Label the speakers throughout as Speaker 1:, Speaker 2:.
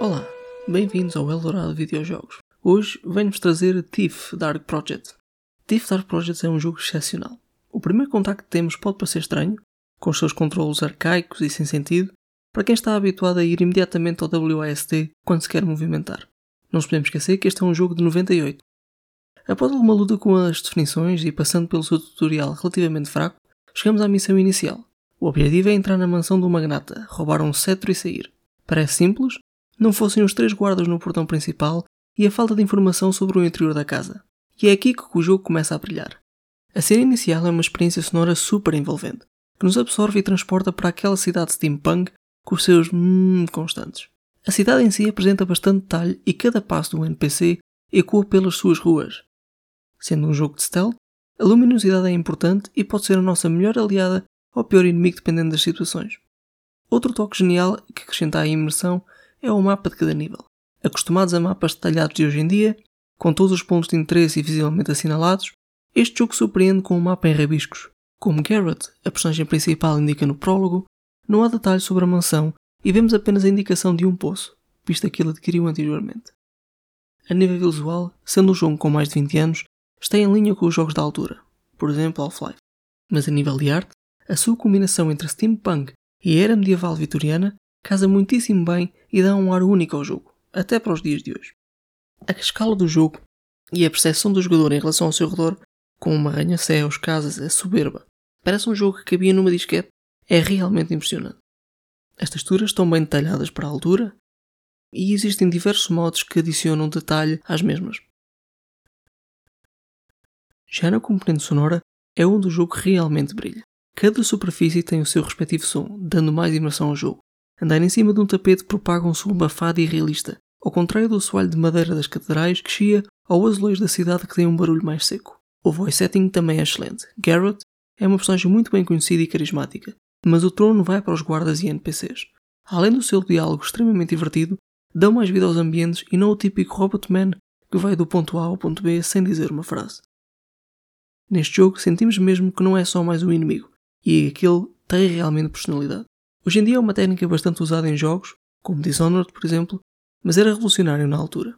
Speaker 1: Olá, bem-vindos ao Eldorado Videojogos. Hoje venho-vos trazer Thief Dark Project. Thief Dark Project é um jogo excepcional. O primeiro contacto que temos pode parecer estranho, com os seus controlos arcaicos e sem sentido, para quem está habituado a ir imediatamente ao WASD quando se quer movimentar. Não nos podemos esquecer que este é um jogo de 98. Após alguma luta com as definições e passando pelo seu tutorial relativamente fraco, chegamos à missão inicial. O objetivo é entrar na mansão do magnata, roubar um cetro e sair. Parece simples, não fossem os três guardas no portão principal e a falta de informação sobre o interior da casa. E é aqui que o jogo começa a brilhar. A cena inicial é uma experiência sonora super envolvente, que nos absorve e transporta para aquela cidade steampunk com os seus mmm constantes. A cidade em si apresenta bastante detalhe e cada passo do NPC ecoa pelas suas ruas. Sendo um jogo de stealth, a luminosidade é importante e pode ser a nossa melhor aliada ou pior inimigo dependendo das situações. Outro toque genial que acrescenta à imersão é o mapa de cada nível. Acostumados a mapas detalhados de hoje em dia, com todos os pontos de interesse e visivelmente assinalados, este jogo surpreende com um mapa em rabiscos. Como Garrett, a personagem principal, indica no prólogo, não há detalhes sobre a mansão e vemos apenas a indicação de um poço, visto que ele adquiriu anteriormente. A nível visual, sendo um jogo com mais de 20 anos, está em linha com os jogos da altura, por exemplo Half-Life. Mas a nível de arte, a sua combinação entre steampunk e era medieval vitoriana casa muitíssimo bem e dá um ar único ao jogo, até para os dias de hoje. A escala do jogo e a percepção do jogador em relação ao seu redor, com uma arranha-céus, casas, é soberba. Parece um jogo que cabia numa disquete. É realmente impressionante. As texturas estão bem detalhadas para a altura e existem diversos modos que adicionam detalhe às mesmas. Já na componente sonora, é onde o jogo realmente brilha. Cada superfície tem o seu respectivo som, dando mais imersão ao jogo. Andar em cima de um tapete propaga um som abafado e realista, ao contrário do soalho de madeira das catedrais que chia ao azulejo da cidade que tem um barulho mais seco. O voice setting também é excelente. Garrett é uma personagem muito bem conhecida e carismática, mas o trono vai para os guardas e NPCs. Além do seu diálogo extremamente divertido, dão mais vida aos ambientes e não o típico Robot Man que vai do ponto A ao ponto B sem dizer uma frase. Neste jogo sentimos mesmo que não é só mais um inimigo, e aquele tem realmente personalidade. Hoje em dia é uma técnica bastante usada em jogos, como Dishonored, por exemplo, mas era revolucionário na altura.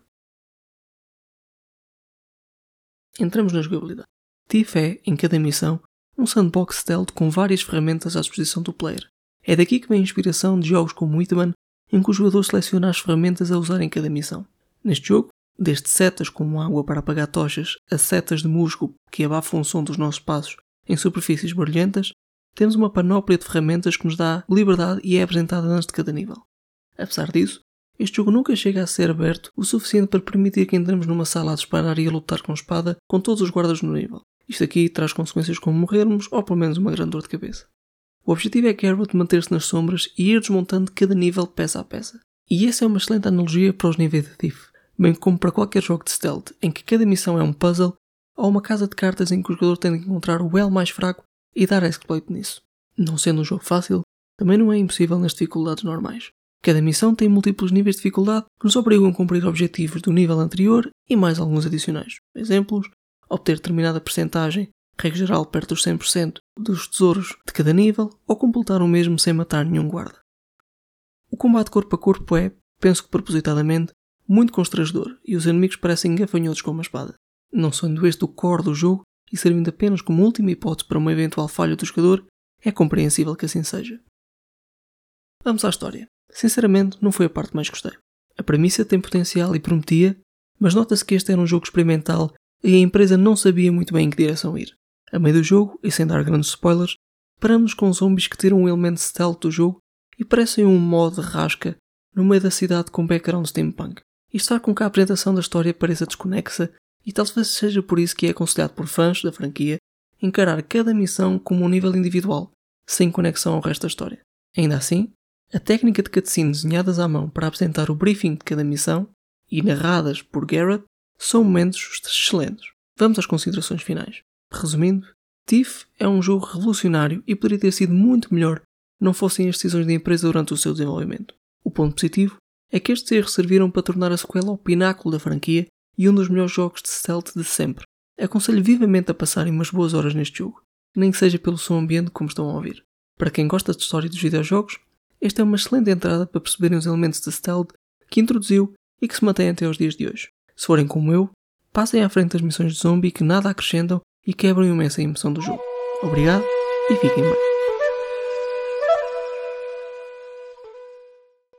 Speaker 1: Entramos na jogabilidade. Thief é, em cada missão, um sandbox stealth com várias ferramentas à disposição do player. É daqui que vem a inspiração de jogos como Hitman, em que o jogador seleciona as ferramentas a usar em cada missão. Neste jogo, desde setas como água para apagar tochas a setas de musgo que abafam o som dos nossos passos em superfícies barulhentas, temos uma panóplia de ferramentas que nos dá liberdade e é apresentada antes de cada nível. Apesar disso, este jogo nunca chega a ser aberto o suficiente para permitir que entremos numa sala a disparar e a lutar com espada com todos os guardas no nível. Isto aqui traz consequências como morrermos ou pelo menos uma grande dor de cabeça. O objetivo é que Garrett manter-se nas sombras e ir desmontando cada nível peça a peça. E essa é uma excelente analogia para os níveis de Thief, bem como para qualquer jogo de stealth, em que cada missão é um puzzle ou uma casa de cartas em que o jogador tem de encontrar o elo mais fraco e dar exploit nisso. Não sendo um jogo fácil, também não é impossível nas dificuldades normais. Cada missão tem múltiplos níveis de dificuldade que nos obrigam a cumprir objetivos do nível anterior e mais alguns adicionais. Exemplos: obter determinada percentagem, regra geral perto dos 100% dos tesouros de cada nível, ou completar o mesmo sem matar nenhum guarda. O combate corpo a corpo é, penso que propositadamente, muito constrangedor e os inimigos parecem gafanhotos com uma espada. Não sendo este o core do jogo, e servindo apenas como última hipótese para uma eventual falha do jogador, é compreensível que assim seja. Vamos à história. Sinceramente, não foi a parte mais gostei. A premissa tem potencial e prometia, mas nota-se que este era um jogo experimental e a empresa não sabia muito bem em que direção ir. A meio do jogo, e sem dar grandes spoilers, paramos com zombies que tiram um elemento stealth do jogo e parecem um modo de rasca no meio da cidade com background steampunk. Isto faz com que a apresentação da história pareça desconexa e talvez seja por isso que é aconselhado por fãs da franquia encarar cada missão como um nível individual, sem conexão ao resto da história. Ainda assim, a técnica de cutscenes desenhadas à mão para apresentar o briefing de cada missão e narradas por Garrett são momentos excelentes. Vamos às considerações finais. Resumindo, Thief é um jogo revolucionário e poderia ter sido muito melhor não fossem as decisões da empresa durante o seu desenvolvimento. O ponto positivo é que estes erros serviram para tornar a sequela o pináculo da franquia e um dos melhores jogos de stealth de sempre. Aconselho vivamente a passarem umas boas horas neste jogo, nem que seja pelo som ambiente como estão a ouvir. Para quem gosta de história dos videojogos, esta é uma excelente entrada para perceberem os elementos de stealth que introduziu e que se mantém até aos dias de hoje. Se forem como eu, passem à frente das missões de zombie que nada acrescentam e quebram imensa emoção do jogo. Obrigado e fiquem bem.